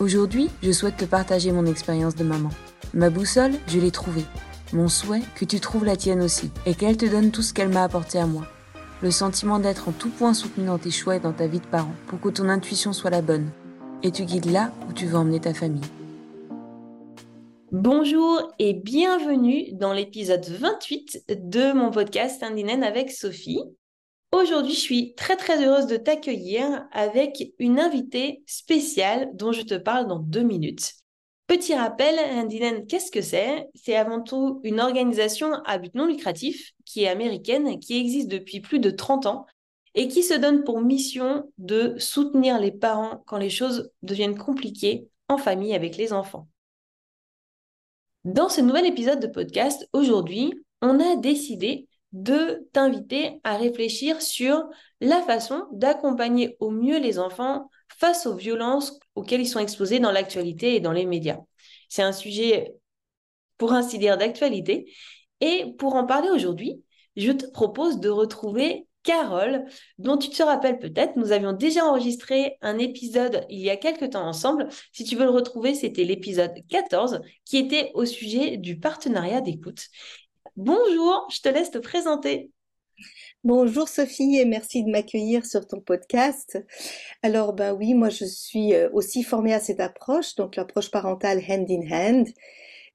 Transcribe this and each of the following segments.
Aujourd'hui, je souhaite te partager mon expérience de maman. Ma boussole, je l'ai trouvée. Mon souhait, que tu trouves la tienne aussi, et qu'elle te donne tout ce qu'elle m'a apporté à moi. Le sentiment d'être en tout point soutenu dans tes choix et dans ta vie de parent, pour que ton intuition soit la bonne, et tu guides là où tu veux emmener ta famille. Bonjour et bienvenue dans l'épisode 28 de mon podcast Indinen avec Sophie. Aujourd'hui, je suis très très heureuse de t'accueillir avec une invitée spéciale dont je te parle dans deux minutes. Petit rappel, Indinen, qu'est-ce que c'est? C'est avant tout une organisation à but non lucratif qui est américaine, qui existe depuis plus de 30 ans et qui se donne pour mission de soutenir les parents quand les choses deviennent compliquées en famille avec les enfants. Dans ce nouvel épisode de podcast, aujourd'hui, on a décidé de t'inviter à réfléchir sur la façon d'accompagner au mieux les enfants face aux violences auxquelles ils sont exposés dans l'actualité et dans les médias. C'est un sujet, pour ainsi dire, d'actualité. Et pour en parler aujourd'hui, je te propose de retrouver Carole, dont tu te rappelles peut-être, nous avions déjà enregistré un épisode il y a quelques temps ensemble. Si tu veux le retrouver, c'était l'épisode 14 qui était au sujet du partenariat d'écoute. Bonjour, je te laisse te présenter. Bonjour Sophie et merci de m'accueillir sur ton podcast. Alors ben oui, moi je suis euh, aussi formée à cette approche, donc l'approche parentale hand in hand.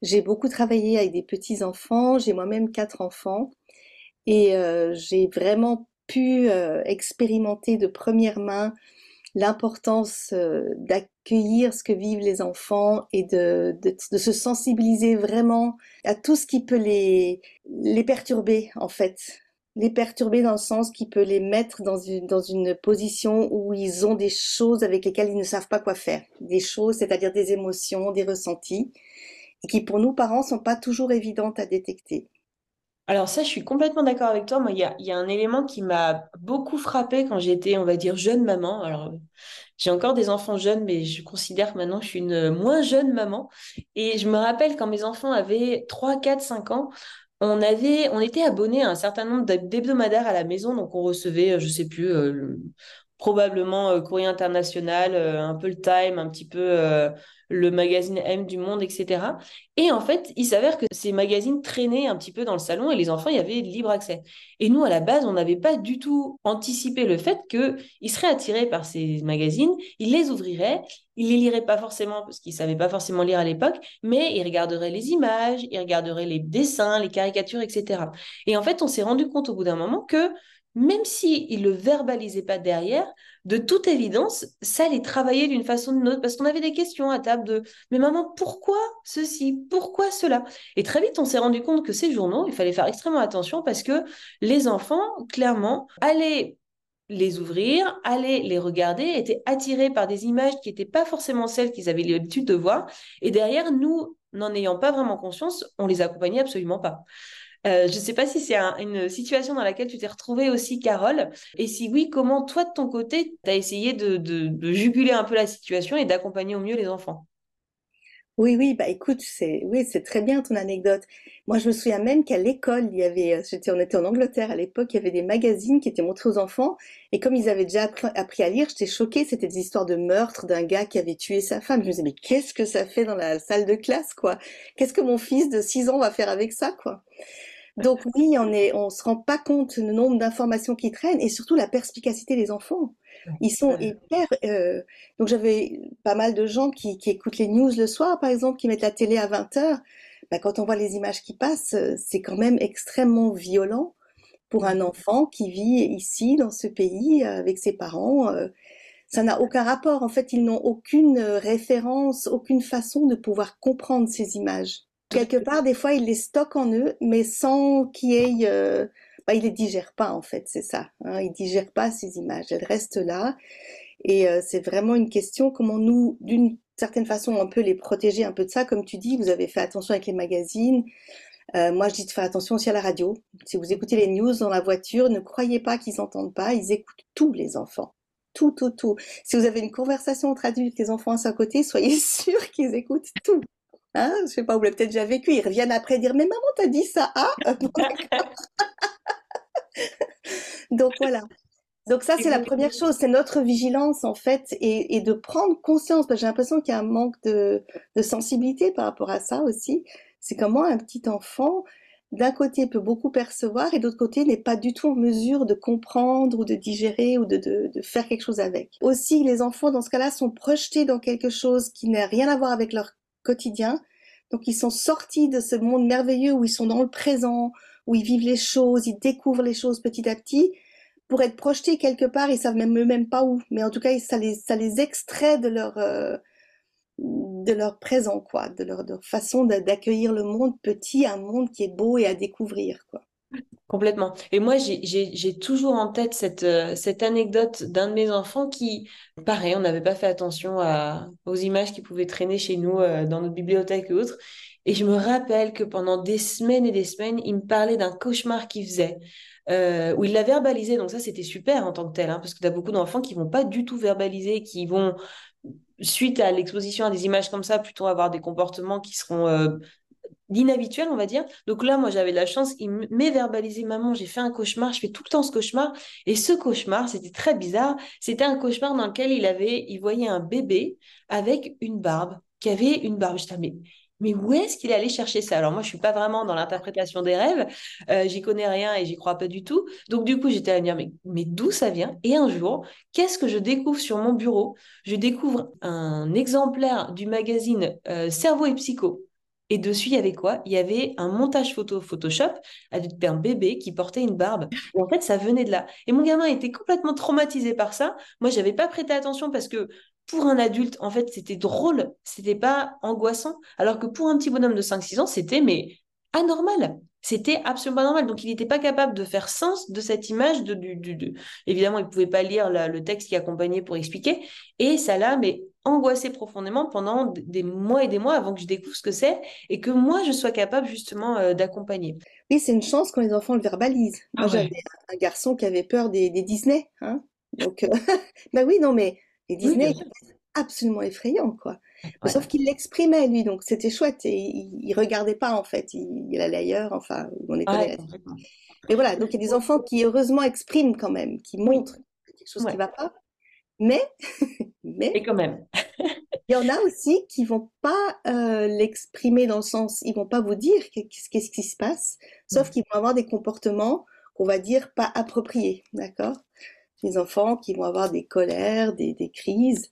J'ai beaucoup travaillé avec des petits enfants, j'ai moi-même quatre enfants et euh, j'ai vraiment pu euh, expérimenter de première main l'importance d'accueillir ce que vivent les enfants et de, de, se sensibiliser vraiment à tout ce qui peut les, les perturber en fait. Les perturber dans le sens qui peut les mettre dans une, dans une position où ils ont des choses avec lesquelles ils ne savent pas quoi faire. Des choses, c'est-à-dire des émotions, des ressentis, et qui pour nous parents sont pas toujours évidentes à détecter. Alors ça, je suis complètement d'accord avec toi. Moi, il y a, un élément qui m'a beaucoup frappé quand j'étais, on va dire, jeune maman. Alors, j'ai encore des enfants jeunes, mais je considère que maintenant, je suis une moins jeune maman. Et je me rappelle quand mes enfants avaient 3, 4, 5 ans, on était abonnés à un certain nombre d'hebdomadaires à la maison, donc on recevait, je sais plus, euh, probablement euh, Courrier International, euh, un peu le Time, un petit peu le magazine M du Monde, etc. Et en fait, il s'avère que ces magazines traînaient un petit peu dans le salon et les enfants y avaient libre accès. Et nous, à la base, on n'avait pas du tout anticipé le fait qu'ils seraient attirés par ces magazines, ils les ouvriraient, ils les liraient pas forcément parce qu'ils savaient pas forcément lire à l'époque, mais ils regarderaient les images, ils regarderaient les dessins, les caricatures, etc. Et en fait, on s'est rendu compte au bout d'un moment que même s'ils ne le verbalisaient pas derrière, de toute évidence, ça les travaillait d'une façon ou d'une autre, parce qu'on avait des questions à table de « Mais maman, pourquoi ceci? Pourquoi cela ?» Et très vite, on s'est rendu compte que ces journaux, il fallait faire extrêmement attention, parce que les enfants, clairement, allaient les ouvrir, allaient les regarder, étaient attirés par des images qui n'étaient pas forcément celles qu'ils avaient l'habitude de voir, et derrière, nous, n'en ayant pas vraiment conscience, on les accompagnait absolument pas. Euh, je ne sais pas si c'est une situation dans laquelle tu t'es retrouvée aussi, Carole. Et si oui, comment toi, de ton côté, tu as essayé de, juguler un peu la situation et d'accompagner au mieux les enfants? Oui, oui, bah écoute, c'est oui, c'est très bien ton anecdote. Moi, je me souviens même qu'à l'école, il y avait, euh, j'étais, on était en Angleterre à l'époque, il y avait des magazines qui étaient montrés aux enfants, et comme ils avaient déjà appris à lire, j'étais choquée. C'était des histoires de meurtre d'un gars qui avait tué sa femme. Je me disais, mais qu'est-ce que ça fait dans la salle de classe, quoi? Qu'est-ce que mon fils de 6 ans va faire avec ça, quoi? Donc oui, on est, on se rend pas compte du nombre d'informations qui traînent et surtout la perspicacité des enfants. Ils sont hyper. Euh, donc j'avais pas mal de gens qui, qui, écoutent les news le soir, par exemple, qui mettent la télé à 20 h bah, quand on voit les images qui passent, c'est quand même extrêmement violent pour un enfant qui vit ici, dans ce pays, avec ses parents. Ça n'a aucun rapport. En fait, ils n'ont aucune référence, aucune façon de pouvoir comprendre ces images. Quelque part, des fois, ils les stockent en eux, mais sans qu'il y ait... bah, ils les digèrent pas, en fait, c'est ça. Hein. Ils digèrent pas ces images. Elles restent là. Et c'est vraiment une question comment nous, d'une certaine façon, on peut les protéger un peu de ça. Comme tu dis, vous avez fait attention avec les magazines. Euh, moi, je dis de faire attention aussi à la radio. Si vous écoutez les news dans la voiture, ne croyez pas qu'ils n'entendent pas. Ils écoutent tous les enfants. Tout, tout, tout. Si vous avez une conversation entre adultes, les enfants à côté, soyez sûrs qu'ils écoutent tout. Hein je sais pas, vous l'avez peut-être déjà vécu. Ils reviennent après dire, mais maman, t'as dit ça, ah Donc voilà. Donc ça, c'est la première chose, c'est notre vigilance en fait, et, de prendre conscience, j'ai l'impression qu'il y a un manque de, sensibilité par rapport à ça aussi. C'est comment un petit enfant, d'un côté, peut beaucoup percevoir, et d'autre côté, n'est pas du tout en mesure de comprendre ou de digérer ou de, de faire quelque chose avec. Aussi, les enfants, dans ce cas-là, sont projetés dans quelque chose qui n'a rien à voir avec leur quotidien. Donc, ils sont sortis de ce monde merveilleux où ils sont dans le présent, où ils vivent les choses, ils découvrent les choses petit à petit pour être projetés quelque part, ils savent même même pas où, mais en tout cas, ça les, extrait de leur, euh, de leur présent, quoi, de leur, façon d'accueillir le monde petit, un monde qui est beau et à découvrir, quoi. Complètement. Et moi, j'ai toujours en tête cette, euh, cette anecdote d'un de mes enfants qui, pareil, on n'avait pas fait attention aux images qui pouvaient traîner chez nous euh, dans notre bibliothèque et autres. Et je me rappelle que pendant des semaines et des semaines, il me parlait d'un cauchemar qu'il faisait euh, où il l'a verbalisé. Donc ça, c'était super en tant que tel, hein, parce que tu as beaucoup d'enfants qui vont pas du tout verbaliser, qui vont, suite à l'exposition à des images comme ça, plutôt avoir des comportements qui seront inhabituels, on va dire. Donc là, moi, j'avais la chance, il m'est verbalisé, maman, j'ai fait un cauchemar, je fais tout le temps ce cauchemar. Et ce cauchemar, c'était très bizarre. C'était un cauchemar dans lequel il avait, il voyait un bébé avec une barbe, qui avait une barbe. Je mais mais où est-ce qu'il est allé chercher ça? Alors moi, je suis pas vraiment dans l'interprétation des rêves, euh, j'y connais rien et j'y crois pas du tout. Donc du coup, j'étais à dire, mais, mais d'où ça vient? Et un jour, qu'est-ce que je découvre sur mon bureau? Je découvre un exemplaire du magazine euh, Cerveau et Psycho. Et dessus, il y avait quoi? Il y avait un montage photo Photoshop avec un bébé qui portait une barbe. Et en fait, ça venait de là. Et mon gamin était complètement traumatisé par ça. Moi, j'avais pas prêté attention parce que pour un adulte, en fait, c'était drôle, c'était pas angoissant, alors que pour un petit bonhomme de 5-6 ans, c'était mais anormal. C'était absolument normal. Donc, il n'était pas capable de faire sens de cette image. Évidemment, il ne pouvait pas lire le texte qui accompagnait pour expliquer. Et ça l'a mais angoissé profondément pendant des mois et des mois avant que je découvre ce que c'est et que moi, je sois capable justement euh, d'accompagner. Oui, c'est une chance quand les enfants le verbalisent. Moi, ah j'avais un garçon qui avait peur des, Disney. Hein Donc, euh, bah oui, non, mais et Disney, absolument effrayant, quoi. Sauf qu'il l'exprimait, lui, donc c'était chouette. Et il, ne regardait pas, en fait. Il, allait ailleurs, enfin, on est ouais, Mais voilà, donc il y a des enfants qui, heureusement, expriment quand même, qui montrent quelque chose qui ne va pas. Mais, mais. Et quand même. il y en a aussi qui vont pas euh, l'exprimer dans le sens, ils vont pas vous dire qu'est-ce qui se passe, sauf mmh. qu'ils vont avoir des comportements qu'on va dire pas appropriés, d'accord? Les enfants qui vont avoir des colères, des, crises,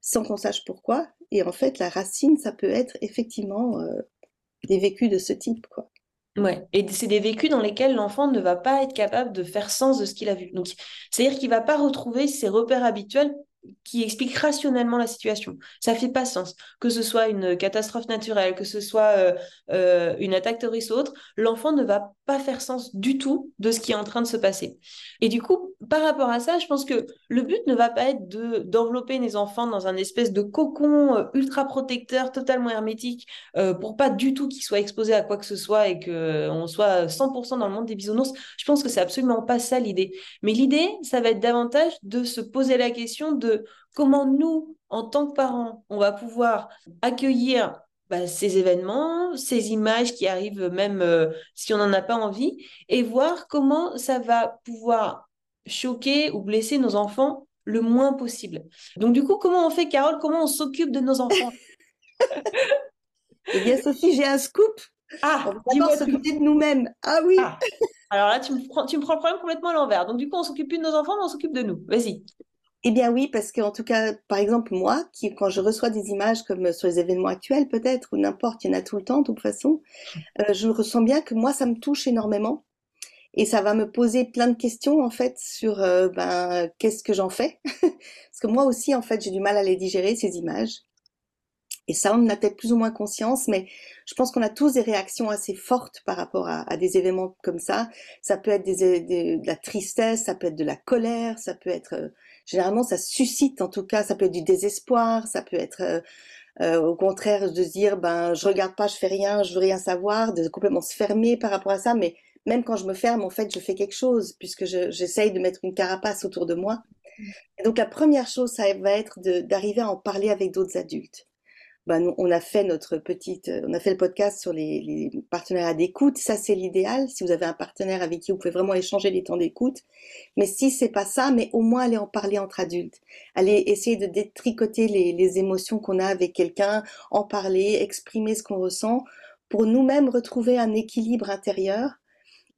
sans qu'on sache pourquoi. Et en fait, la racine, ça peut être effectivement euh, des vécus de ce type, quoi. Ouais, et c'est des vécus dans lesquels l'enfant ne va pas être capable de faire sens de ce qu'il a vu. Donc, c'est-à-dire qu'il va pas retrouver ses repères habituels qui explique rationnellement la situation. Ça fait pas sens. Que ce soit une catastrophe naturelle, que ce soit euh, euh, une attaque terroriste ou autre, l'enfant ne va pas faire sens du tout de ce qui est en train de se passer. Et du coup, par rapport à ça, je pense que le but ne va pas être de d'envelopper les enfants dans un espèce de cocon euh, ultra protecteur, totalement hermétique, pour pas du tout qu'ils soient exposés à quoi que ce soit et qu'on soit 100% dans le monde des bisounours. Je pense que c'est absolument pas ça l'idée. Mais l'idée, ça va être davantage de se poser la question de comment nous, en tant que parents, on va pouvoir accueillir bah, ces événements, ces images qui arrivent même euh, si on n'en a pas envie, et voir comment ça va pouvoir choquer ou blesser nos enfants le moins possible. Donc du coup, comment on fait, Carole? Comment on s'occupe de nos enfants? Eh bien, Sophie, j'ai un scoop. Ah, on va s'occuper de nous-mêmes. Ah oui. Ah. Alors là, tu me, prends, tu me prends le problème complètement à l'envers. Donc du coup, on s'occupe plus de nos enfants, mais on s'occupe de nous. Vas-y. Eh bien oui, parce qu'en tout cas, par exemple, moi, qui, quand je reçois des images comme sur les événements actuels peut-être, ou n'importe, il y en a tout le temps de toute façon, euh, je ressens bien que moi, ça me touche énormément. Et ça va me poser plein de questions en fait sur euh, ben, qu'est-ce que j'en fais? parce que moi aussi, en fait, j'ai du mal à les digérer, ces images. Et ça, on en a peut-être plus ou moins conscience, mais je pense qu'on a tous des réactions assez fortes par rapport à, des événements comme ça. Ça peut être des, des, de la tristesse, ça peut être de la colère, ça peut être... Généralement, ça suscite, en tout cas, ça peut être du désespoir, ça peut être... Euh, euh, au contraire de se dire ben je regarde pas je fais rien je veux rien savoir de complètement se fermer par rapport à ça. Mais même quand je me ferme en fait je fais quelque chose puisque j'essaye de mettre une carapace autour de moi. Et donc la première chose ça va être d'arriver à en parler avec d'autres adultes ben, on a fait notre petite, euh, on a fait le podcast sur les, les partenariats d'écoute. Ça, c'est l'idéal. Si vous avez un partenaire avec qui vous pouvez vraiment échanger les temps d'écoute. Mais si c'est pas ça, mais au moins aller en parler entre adultes. Aller essayer de détricoter les, les émotions qu'on a avec quelqu'un, en parler, exprimer ce qu'on ressent pour nous-mêmes retrouver un équilibre intérieur.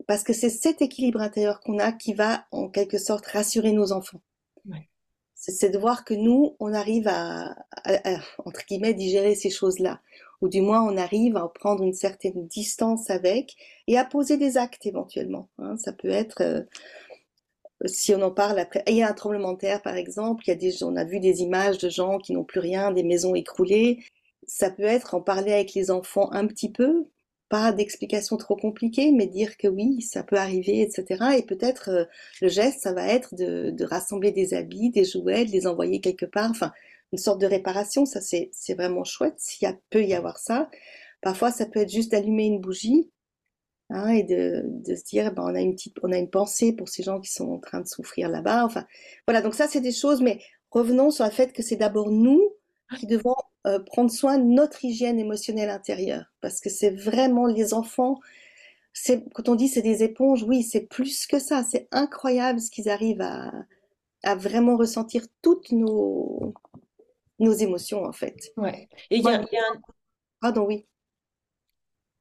Parce que c'est cet équilibre intérieur qu'on a qui va, en quelque sorte, rassurer nos enfants c'est de voir que nous, on arrive à, entre guillemets, digérer ces choses-là. Ou du moins, on arrive à prendre une certaine distance avec et à poser des actes éventuellement. Hein. Ça peut être, euh, si on en parle après, il y a un tremblement de terre par exemple, il y a des, on a vu des images de gens qui n'ont plus rien, des maisons écroulées. Ça peut être en parler avec les enfants un petit peu, pas d'explication trop compliquée, mais dire que oui, ça peut arriver, etc. Et peut-être euh, le geste, ça va être de, de, rassembler des habits, des jouets, de les envoyer quelque part, enfin, une sorte de réparation, ça c'est vraiment chouette, s'il peut y avoir ça. Parfois, ça peut être juste d'allumer une bougie hein, et de, de, se dire, ben, on, a une petite, on a une pensée pour ces gens qui sont en train de souffrir là-bas. Enfin, voilà, donc ça c'est des choses, mais revenons sur le fait que c'est d'abord nous qui devons euh, prendre soin de notre hygiène émotionnelle intérieure. Parce que c'est vraiment les enfants, c'est, quand on dit c'est des éponges, oui, c'est plus que ça. C'est incroyable ce qu'ils arrivent à, à vraiment ressentir toutes nos, nos émotions, en fait. Ouais. Et il y a, y a un... Pardon, oui.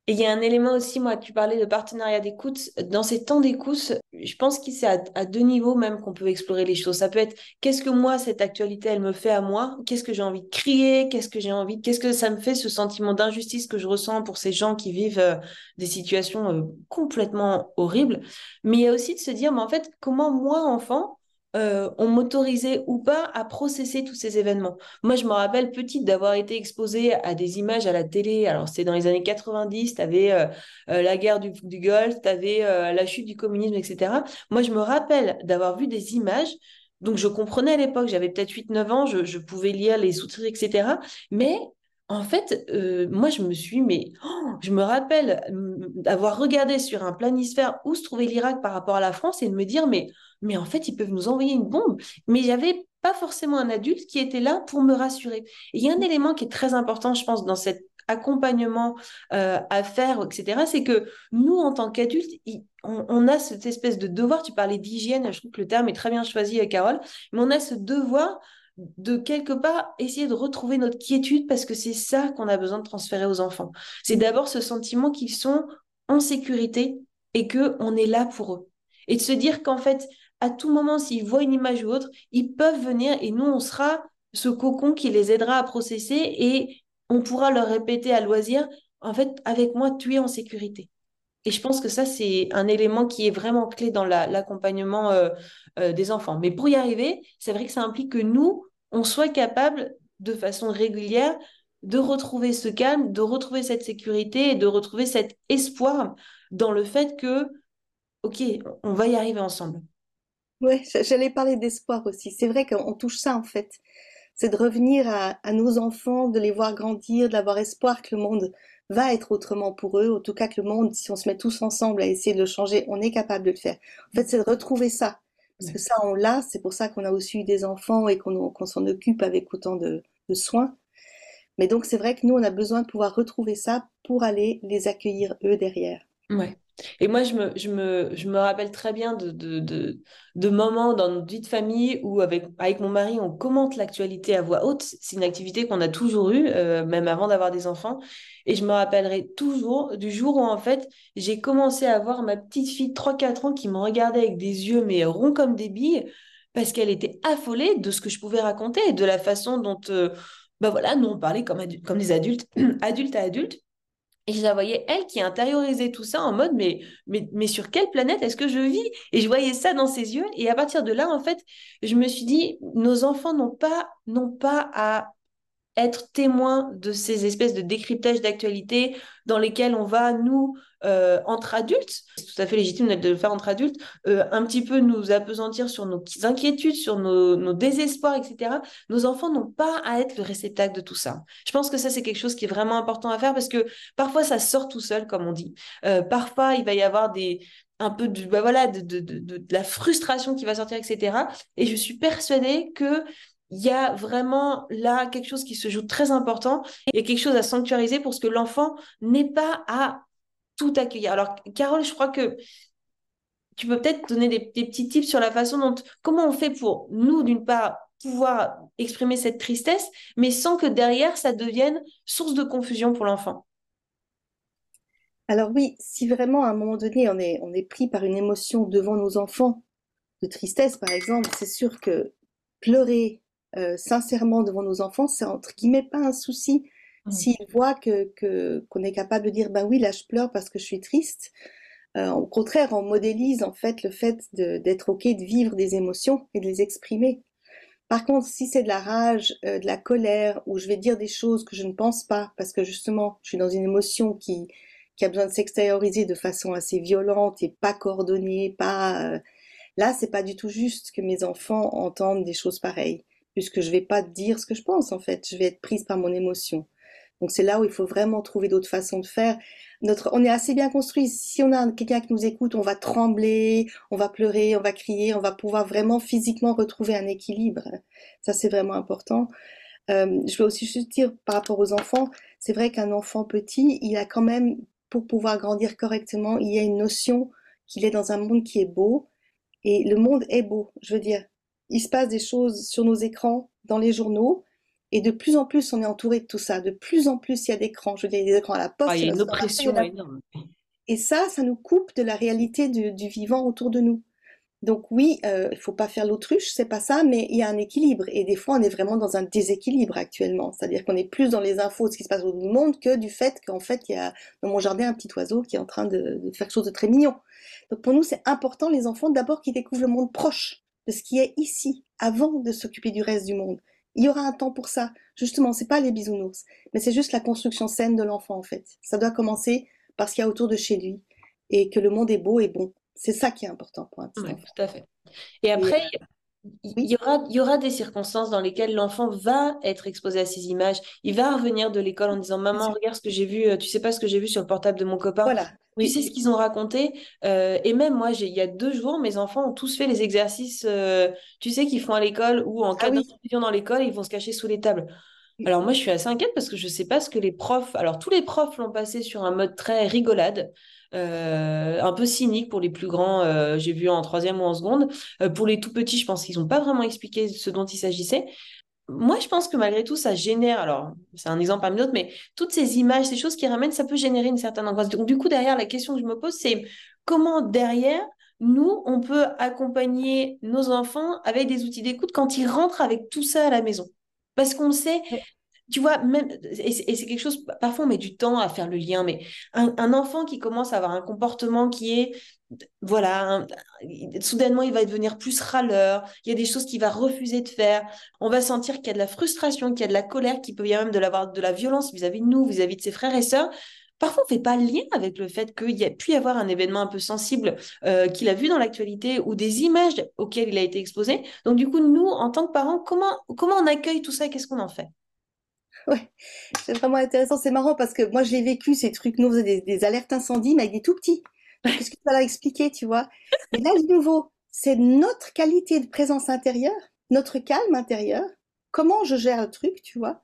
Et il y a un élément aussi, moi, tu parlais de partenariat d'écoute. Dans ces temps d'écoute, je pense que c'est à, deux niveaux même qu'on peut explorer les choses. Ça peut être qu'est-ce que moi, cette actualité, elle me fait à moi? Qu'est-ce que j'ai envie de crier? Qu'est-ce que j'ai envie Qu'est-ce que ça me fait, ce sentiment d'injustice que je ressens pour ces gens qui vivent euh, des situations euh, complètement horribles? Mais il y a aussi de se dire, mais en fait, comment moi, enfant, euh, on m'autorisait ou pas à processer tous ces événements. Moi, je me rappelle petite d'avoir été exposée à des images à la télé. Alors, c'était dans les années 90, tu avais euh, euh, la guerre du, Golfe, tu avais la chute du communisme, etc. Moi, je me rappelle d'avoir vu des images. Donc, je comprenais à l'époque, j'avais peut-être 8-9 ans, je, pouvais lire les sous-titres, etc. Mais en fait, moi, je me suis, mais oh, je me rappelle d'avoir regardé sur un planisphère où se trouvait l'Irak par rapport à la France et de me dire, mais mais en fait, ils peuvent nous envoyer une bombe. Mais il n'y avait pas forcément un adulte qui était là pour me rassurer. il y a un élément qui est très important, je pense, dans cet accompagnement euh, à faire, etc., c'est que nous, en tant qu'adultes, on, a cette espèce de devoir, tu parlais d'hygiène, je trouve que le terme est très bien choisi, euh, Carole, mais on a ce devoir de quelque part essayer de retrouver notre quiétude parce que c'est ça qu'on a besoin de transférer aux enfants. C'est d'abord ce sentiment qu'ils sont en sécurité et qu'on est là pour eux. Et de se dire qu'en fait, à tout moment, s'ils voient une image ou autre, ils peuvent venir et nous, on sera ce cocon qui les aidera à processer et on pourra leur répéter à loisir, en fait, avec moi, tu es en sécurité. Et je pense que ça, c'est un élément qui est vraiment clé dans l'accompagnement euh, euh, des enfants. Mais pour y arriver, c'est vrai que ça implique que nous, on soit capable de façon régulière de retrouver ce calme, de retrouver cette sécurité et de retrouver cet espoir dans le fait que, OK, on va y arriver ensemble. Oui, j'allais parler d'espoir aussi. C'est vrai qu'on touche ça en fait. C'est de revenir à, nos enfants, de les voir grandir, d'avoir espoir que le monde va être autrement pour eux. En tout cas, que le monde, si on se met tous ensemble à essayer de le changer, on est capable de le faire. En fait, c'est de retrouver ça. Parce que ça, on l'a. C'est pour ça qu'on a aussi eu des enfants et qu'on s'en occupe avec autant de, de soins. Mais donc, c'est vrai que nous, on a besoin de pouvoir retrouver ça pour aller les accueillir eux derrière. Ouais. Et moi, je me, je me, je me rappelle très bien de, de, de, moments dans notre vie de famille où, avec, avec mon mari, on commente l'actualité à voix haute. C'est une activité qu'on a toujours eue, euh, même avant d'avoir des enfants. Et je me rappellerai toujours du jour où, en fait, j'ai commencé à voir ma petite fille de 3-4 ans qui me regardait avec des yeux, mais ronds comme des billes. parce qu'elle était affolée de ce que je pouvais raconter et de la façon dont, euh, bah voilà, nous on parlait comme, comme des adultes, adultes à adultes. Et je la voyais, elle, qui intériorisait tout ça en mode, mais, mais, mais sur quelle planète est-ce que je vis? Et je voyais ça dans ses yeux. Et à partir de là, en fait, je me suis dit, nos enfants n'ont pas, n'ont pas à être témoins de ces espèces de décryptage d'actualité dans lesquels on va, nous, euh, entre adultes, c'est tout à fait légitime de le faire entre adultes, euh, un petit peu nous apesantir sur nos inquiétudes, sur nos, désespoirs, etc. Nos enfants n'ont pas à être le réceptacle de tout ça. Je pense que ça, c'est quelque chose qui est vraiment important à faire parce que parfois, ça sort tout seul, comme on dit. Euh, parfois, il va y avoir des, un peu de, bah voilà, de, de, de, de, la frustration qui va sortir, etc. Et je suis persuadée que il y a vraiment là quelque chose qui se joue très important et quelque chose à sanctuariser pour ce que l'enfant n'ait pas à tout accueillir. Alors, Carole, je crois que tu peux peut-être donner des, petits tips sur la façon dont, comment on fait pour nous, d'une part, pouvoir exprimer cette tristesse, mais sans que derrière, ça devienne source de confusion pour l'enfant. Alors oui, si vraiment à un moment donné, on est, on est pris par une émotion devant nos enfants, de tristesse par exemple, c'est sûr que pleurer, euh, sincèrement devant nos enfants, c'est entre guillemets pas un souci. Mmh. S'ils voient que qu'on est capable de dire ben oui là je pleure parce que je suis triste, euh, au contraire on modélise en fait le fait d'être ok de vivre des émotions et de les exprimer. Par contre, si c'est de la rage, euh, de la colère, où je vais dire des choses que je ne pense pas, parce que justement, je suis dans une émotion qui, qui a besoin de s'extérioriser de façon assez violente et pas coordonnée, pas... là, c'est pas du tout juste que mes enfants entendent des choses pareilles puisque je vais pas dire ce que je pense en fait, je vais être prise par mon émotion. Donc c'est là où il faut vraiment trouver d'autres façons de faire. Notre, on est assez bien construit. Si on a quelqu'un qui nous écoute, on va trembler, on va pleurer, on va crier, on va pouvoir vraiment physiquement retrouver un équilibre. Ça c'est vraiment important. Euh, je veux aussi juste dire par rapport aux enfants, c'est vrai qu'un enfant petit, il a quand même, pour pouvoir grandir correctement, il y a une notion qu'il est dans un monde qui est beau. Et le monde est beau. Je veux dire, il se passe des choses sur nos écrans, dans les journaux, et de plus en plus, on est entouré de tout ça. De plus en plus, il y a d'écrans. Je veux dire, il y a des écrans à la poste. Ah, il y a une oppression énorme. Et ça, ça nous coupe de la réalité du, vivant autour de nous. Donc oui, euh, il faut pas faire l'autruche, c'est pas ça, mais il y a un équilibre. Et des fois, on est vraiment dans un déséquilibre actuellement. C'est-à-dire qu'on est plus dans les infos de ce qui se passe autour du monde que du fait qu'en fait, il y a dans mon jardin un petit oiseau qui est en train de, de faire quelque chose de très mignon. Donc pour nous, c'est important, les enfants, d'abord qu'ils découvrent le monde proche de ce qui est ici, avant de s'occuper du reste du monde. Il y aura un temps pour ça. Justement, c'est pas les bisounours, mais c'est juste la construction saine de l'enfant en fait. Ça doit commencer par ce qu'il y a autour de chez lui et que le monde est beau et bon. C'est ça qui est important pour un petit enfant. Tout à fait. Et après, euh, il y, aura, il y aura des circonstances dans lesquelles l'enfant va être exposé à ces images. Il va revenir de l'école en disant Maman, regarde ce que j'ai vu, euh, tu sais pas ce que j'ai vu sur le portable de mon copain. Voilà. Tu sais ce qu'ils ont raconté. Euh, et même moi, il y a deux jours, mes enfants ont tous fait les exercices, euh, tu sais, qu'ils font à l'école ou en cas ah, dans l'école, ils vont se cacher sous les tables. Alors moi, je suis assez inquiète parce que je sais pas ce que les profs. Alors tous les profs l'ont passé sur un mode très rigolade. Euh, un peu cynique pour les plus grands, euh, j'ai vu en troisième ou en seconde. Euh, pour les tout petits, je pense qu'ils n'ont pas vraiment expliqué ce dont il s'agissait. Moi, je pense que malgré tout, ça génère, alors c'est un exemple parmi d'autres, mais toutes ces images, ces choses qui ramènent, ça peut générer une certaine angoisse. Donc du coup, derrière, la question que je me pose, c'est comment derrière, nous, on peut accompagner nos enfants avec des outils d'écoute quand ils rentrent avec tout ça à la maison? Parce qu'on sait, tu vois, même, et c'est quelque chose, parfois on met du temps à faire le lien, mais un, enfant qui commence à avoir un comportement qui est, voilà, soudainement il va devenir plus râleur, il y a des choses qu'il va refuser de faire, on va sentir qu'il y a de la frustration, qu'il y a de la colère, qu'il peut y avoir même de, la, de la violence vis-à-vis de nous, vis-à-vis de ses frères et sœurs. Parfois, on ne fait pas le lien avec le fait qu'il y a pu y avoir un événement un peu sensible euh, qu'il a vu dans l'actualité ou des images auxquelles il a été exposé. Donc, du coup, nous, en tant que parents, comment, comment on accueille tout ça Qu'est-ce qu'on en fait? Ouais, c'est vraiment intéressant. C'est marrant parce que moi, j'ai vécu ces trucs. Nous, des, alertes incendies, mais avec des tout petits. Qu'est-ce que tu vas leur expliquer, tu vois Et là, de nouveau, c'est notre qualité de présence intérieure, notre calme intérieur. Comment je gère le truc, tu vois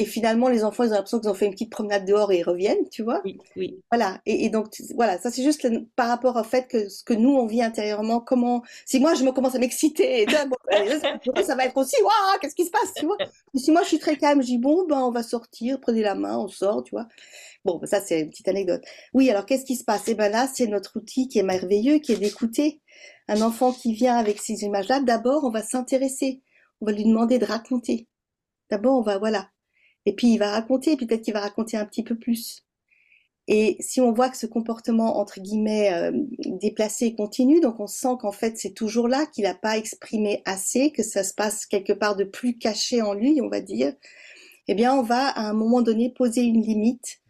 Et finalement, les enfants, ils ont l'impression qu'ils ont fait une petite promenade dehors et ils reviennent, tu vois. Oui, oui. Voilà. Et, donc, voilà, ça c'est juste par rapport au fait que ce que nous, on vit intérieurement, comment... Si moi, je me commence à m'exciter, bon, ben, ça va être aussi, waouh, qu'est-ce qui se passe, tu vois. si moi, je suis très calme, je dis, bon, ben, on va sortir, prenez la main, on sort, tu vois. Bon, ben, ça, c'est une petite anecdote. Oui, alors, qu'est-ce qui se passe? Eh ben là, c'est notre outil qui est merveilleux, qui est d'écouter. Un enfant qui vient avec ces images-là, d'abord, on va s'intéresser. On va lui demander de raconter. D'abord, on va, voilà, et puis il va raconter, peut-être qu'il va raconter un petit peu plus. Et si on voit que ce comportement, entre guillemets, euh, déplacé continue, donc on sent qu'en fait c'est toujours là, qu'il n'a pas exprimé assez, que ça se passe quelque part de plus caché en lui, on va dire, eh bien on va à un moment donné poser une limite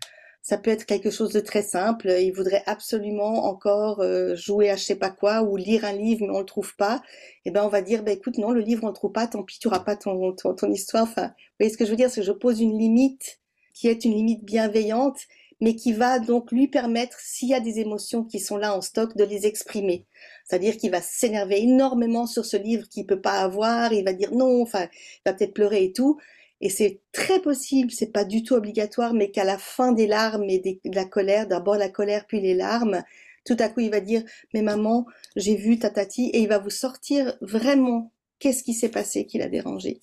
ça peut être quelque chose de très simple. Il voudrait absolument encore euh, jouer à je sais pas quoi ou lire un livre mais on le trouve pas. Et eh ben on va dire ben écoute non le livre on le trouve pas, tant pis tu auras pas ton, ton, histoire. Enfin, vous voyez ce que je veux dire, c'est que je pose une limite qui est une limite bienveillante mais qui va donc lui permettre, s'il y a des émotions qui sont là en stock, de les exprimer. C'est-à-dire qu'il va s'énerver énormément sur ce livre qu'il peut pas avoir, il va dire non, enfin, il va peut-être pleurer et tout. Et c'est très possible, c'est pas du tout obligatoire, mais qu'à la fin des larmes et de la colère, d'abord la colère puis les larmes, tout à coup il va dire mais maman j'ai vu ta tati et il va vous sortir vraiment qu'est-ce qui s'est passé qui l'a dérangé.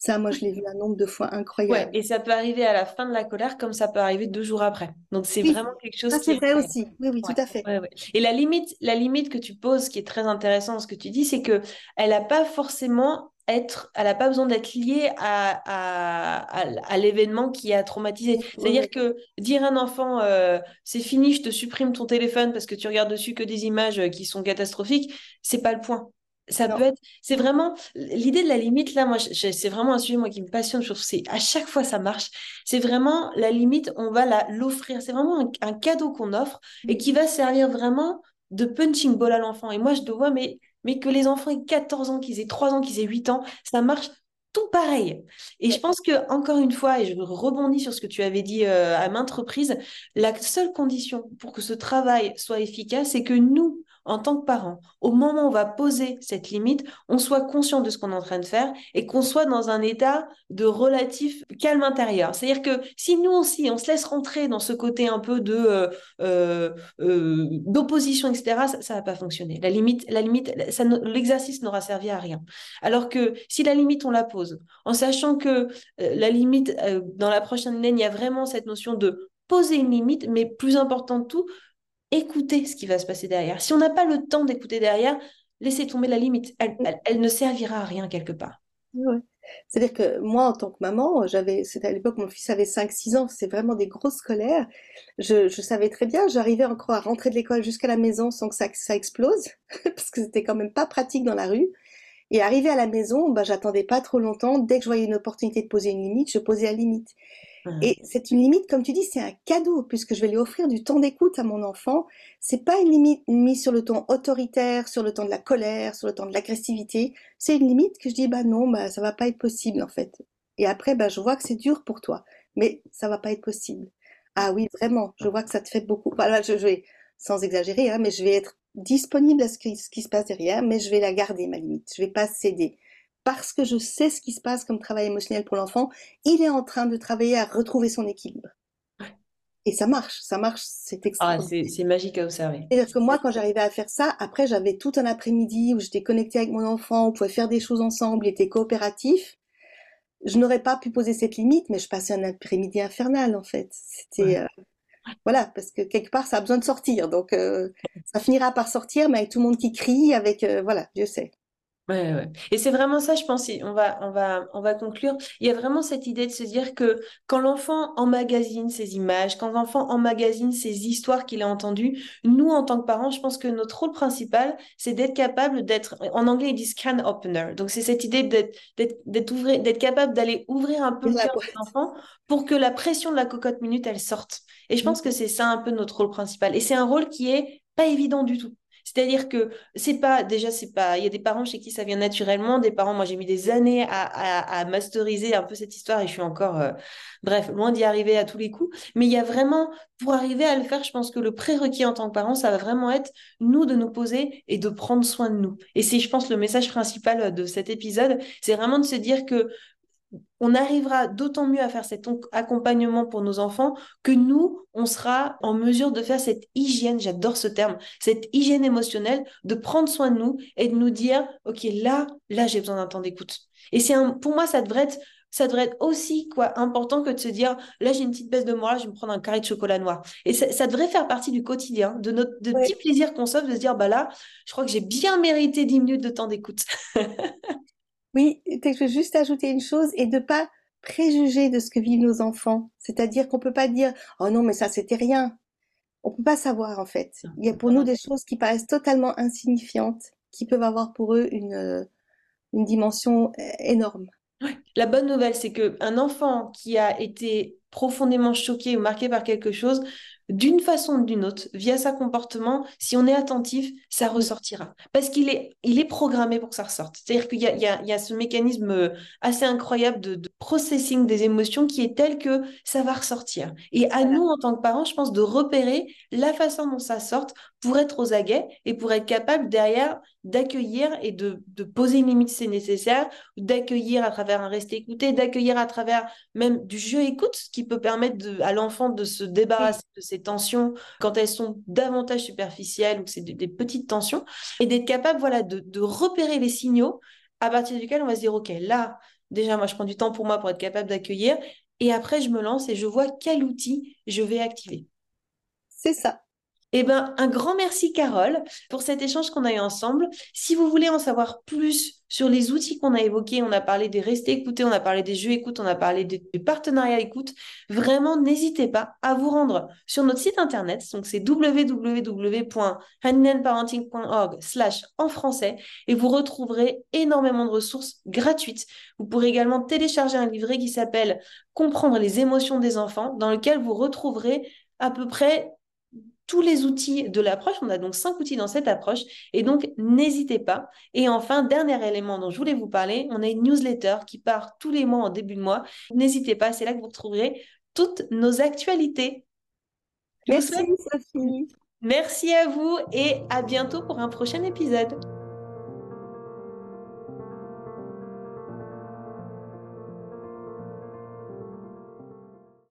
Ça, moi, je l'ai vu un nombre de fois incroyable. Ouais, et ça peut arriver à la fin de la colère comme ça peut arriver deux jours après. Donc, c'est vraiment quelque chose ça, c'est vrai aussi. Oui, oui, tout à fait. et la limite, la limite que tu poses, qui est très intéressant, ce que tu dis, c'est que elle n'a pas forcément être, elle n'a pas besoin d'être liée à, à, à, l'événement qui a traumatisé. C'est-à-dire que dire à un enfant, euh, c'est fini, je te supprime ton téléphone parce que tu regardes dessus que des images qui sont catastrophiques, c'est pas le point. Ça peut être, c'est vraiment l'idée de la limite là. Moi, c'est vraiment un sujet moi qui me passionne. Je trouve c'est à chaque fois ça marche. C'est vraiment la limite. On va la l'offrir. C'est vraiment un, un cadeau qu'on offre et qui va servir vraiment de punching ball à l'enfant. Et moi, je dois, mais mais que les enfants aient 14 ans, qu'ils aient 3 ans, qu'ils aient 8 ans, ça marche tout pareil. Et je pense que, encore une fois, et je rebondis sur ce que tu avais dit euh, à maintes reprises, la seule condition pour que ce travail soit efficace, c'est que nous, en tant que parents, au moment où on va poser cette limite, on soit conscient de ce qu'on est en train de faire et qu'on soit dans un état de relatif calme intérieur. C'est-à-dire que si nous aussi, on se laisse rentrer dans ce côté un peu de euh, euh, euh, d'opposition, etc., ça ne va pas fonctionner. La limite, la limite, l'exercice n'aura servi à rien. Alors que si la limite, on la pose, en sachant que la limite, dans la prochaine année, il y a vraiment cette notion de poser une limite, mais plus important de tout, écouter ce qui va se passer derrière. Si on n'a pas le temps d'écouter derrière, laissez tomber la limite. Elle, ne servira à rien quelque part. C'est-à-dire que moi, en tant que maman, j'avais, c'était à l'époque, mon fils avait 5-6 ans, c'est vraiment des grosses colères. Je, savais très bien, j'arrivais encore à rentrer de l'école jusqu'à la maison sans que ça, ça explose, parce que c'était quand même pas pratique dans la rue. Et arrivé à la maison, bah, j'attendais pas trop longtemps. Dès que je voyais une opportunité de poser une limite, je posais la limite. Et c'est une limite, comme tu dis, c'est un cadeau, puisque je vais lui offrir du temps d'écoute à mon enfant. C'est pas une limite mise sur le ton autoritaire, sur le temps de la colère, sur le temps de l'agressivité. C'est une limite que je dis, bah non, bah ça va pas être possible, en fait. Et après, bah je vois que c'est dur pour toi, mais ça va pas être possible. Ah oui, vraiment, je vois que ça te fait beaucoup. Voilà, je, vais, sans exagérer, hein, mais je vais être disponible à ce qui, ce qui se passe derrière, mais je vais la garder, ma limite. Je vais pas céder parce que je sais ce qui se passe comme travail émotionnel pour l'enfant, il est en train de travailler à retrouver son équilibre. Et ça marche, ça marche, c'est extraordinaire. Ah, c'est magique à observer. C'est-à-dire que moi, quand j'arrivais à faire ça, après, j'avais tout un après-midi où j'étais connectée avec mon enfant, on pouvait faire des choses ensemble, il était coopératif. Je n'aurais pas pu poser cette limite, mais je passais un après-midi infernal, en fait. C'était, euh, voilà, parce que quelque part, ça a besoin de sortir. Donc, euh, ça finira par sortir, mais avec tout le monde qui crie, avec, euh, voilà, Dieu sait. Ouais, ouais. Et c'est vraiment ça, je pense, on va, on, va, on va conclure. Il y a vraiment cette idée de se dire que quand l'enfant emmagasine ses images, quand l'enfant emmagasine ses histoires qu'il a entendues, nous, en tant que parents, je pense que notre rôle principal, c'est d'être capable d'être, en anglais, ils disent can opener. Donc, c'est cette idée d'être, d'être, d'être capable d'aller ouvrir un peu le cœur de l'enfant pour que la pression de la cocotte minute, elle sorte. Et je pense mmh. que c'est ça un peu notre rôle principal. Et c'est un rôle qui est pas évident du tout. C'est-à-dire que c'est pas, déjà, c'est pas, il y a des parents chez qui ça vient naturellement, des parents, moi j'ai mis des années à, masteriser un peu cette histoire et je suis encore, euh, bref, loin d'y arriver à tous les coups. Mais il y a vraiment, pour arriver à le faire, je pense que le prérequis en tant que parent, ça va vraiment être nous de nous poser et de prendre soin de nous. Et c'est, je pense, le message principal de cet épisode, c'est vraiment de se dire que on arrivera d'autant mieux à faire cet accompagnement pour nos enfants que nous, on sera en mesure de faire cette hygiène, j'adore ce terme, cette hygiène émotionnelle, de prendre soin de nous et de nous dire, OK, là, là, j'ai besoin d'un temps d'écoute. Et c'est pour moi, ça devrait être ça devrait être aussi quoi important que de se dire là j'ai une petite baisse de morale, je vais me prendre un carré de chocolat noir. Et ça, devrait faire partie du quotidien, de notre de petits plaisirs qu'on s'offre, de se dire bah là, je crois que j'ai bien mérité 10 minutes de temps d'écoute. oui, je veux juste ajouter une chose et de pas préjuger de ce que vivent nos enfants. C'est-à-dire qu'on peut pas dire oh non mais ça c'était rien. On peut pas savoir en fait. Il y a pour nous des choses qui paraissent totalement insignifiantes, qui peuvent avoir pour eux une une dimension euh, énorme. La bonne nouvelle, c'est qu'un enfant qui a été profondément choqué ou marqué par quelque chose, d'une façon ou d'une autre, via sa comportement, si on est attentif, ça ressortira. Parce qu'il est, il est programmé pour que ça ressorte. C'est-à-dire qu'il y, y a, ce mécanisme euh, assez incroyable de, processing des émotions qui est tel que ça va ressortir. Et à nous, en tant que parents, je pense de repérer la façon dont ça sorte pour être aux aguets et pour être capable derrière d'accueillir et de, de, poser une limite si c'est nécessaire, d'accueillir à travers un rester écouté, d'accueillir à travers même du jeu écoute, qui peut permettre de, à l'enfant de se débarrasser de tensions quand elles sont davantage superficielles ou que c'est des, petites tensions, et d'être capable voilà, de, de repérer les signaux à partir duquel on va se dire, OK, là, déjà, moi, je prends du temps pour moi pour être capable d'accueillir, et après, je me lance et je vois quel outil je vais activer. C'est ça. Eh ben, un grand merci, Carole, pour cet échange qu'on a eu ensemble. Si vous voulez en savoir plus sur les outils qu'on a évoqués, on a parlé des restés écoutés, on a parlé des jeux écoute, on a parlé des, partenariats écoute, vraiment, n'hésitez pas à vous rendre sur notre site internet. Donc, c'est www.handinandparenting.org slash en français et vous retrouverez énormément de ressources gratuites. Vous pourrez également télécharger un livret qui s'appelle Comprendre les émotions des enfants, dans lequel vous retrouverez à peu près tous les outils de l'approche. On a donc cinq outils dans cette approche. Et donc, n'hésitez pas. Et enfin, dernier élément dont je voulais vous parler, on a une newsletter qui part tous les mois en début de mois. N'hésitez pas, c'est là que vous retrouverez toutes nos actualités. Merci, Sophie. Merci à vous et à bientôt pour un prochain épisode.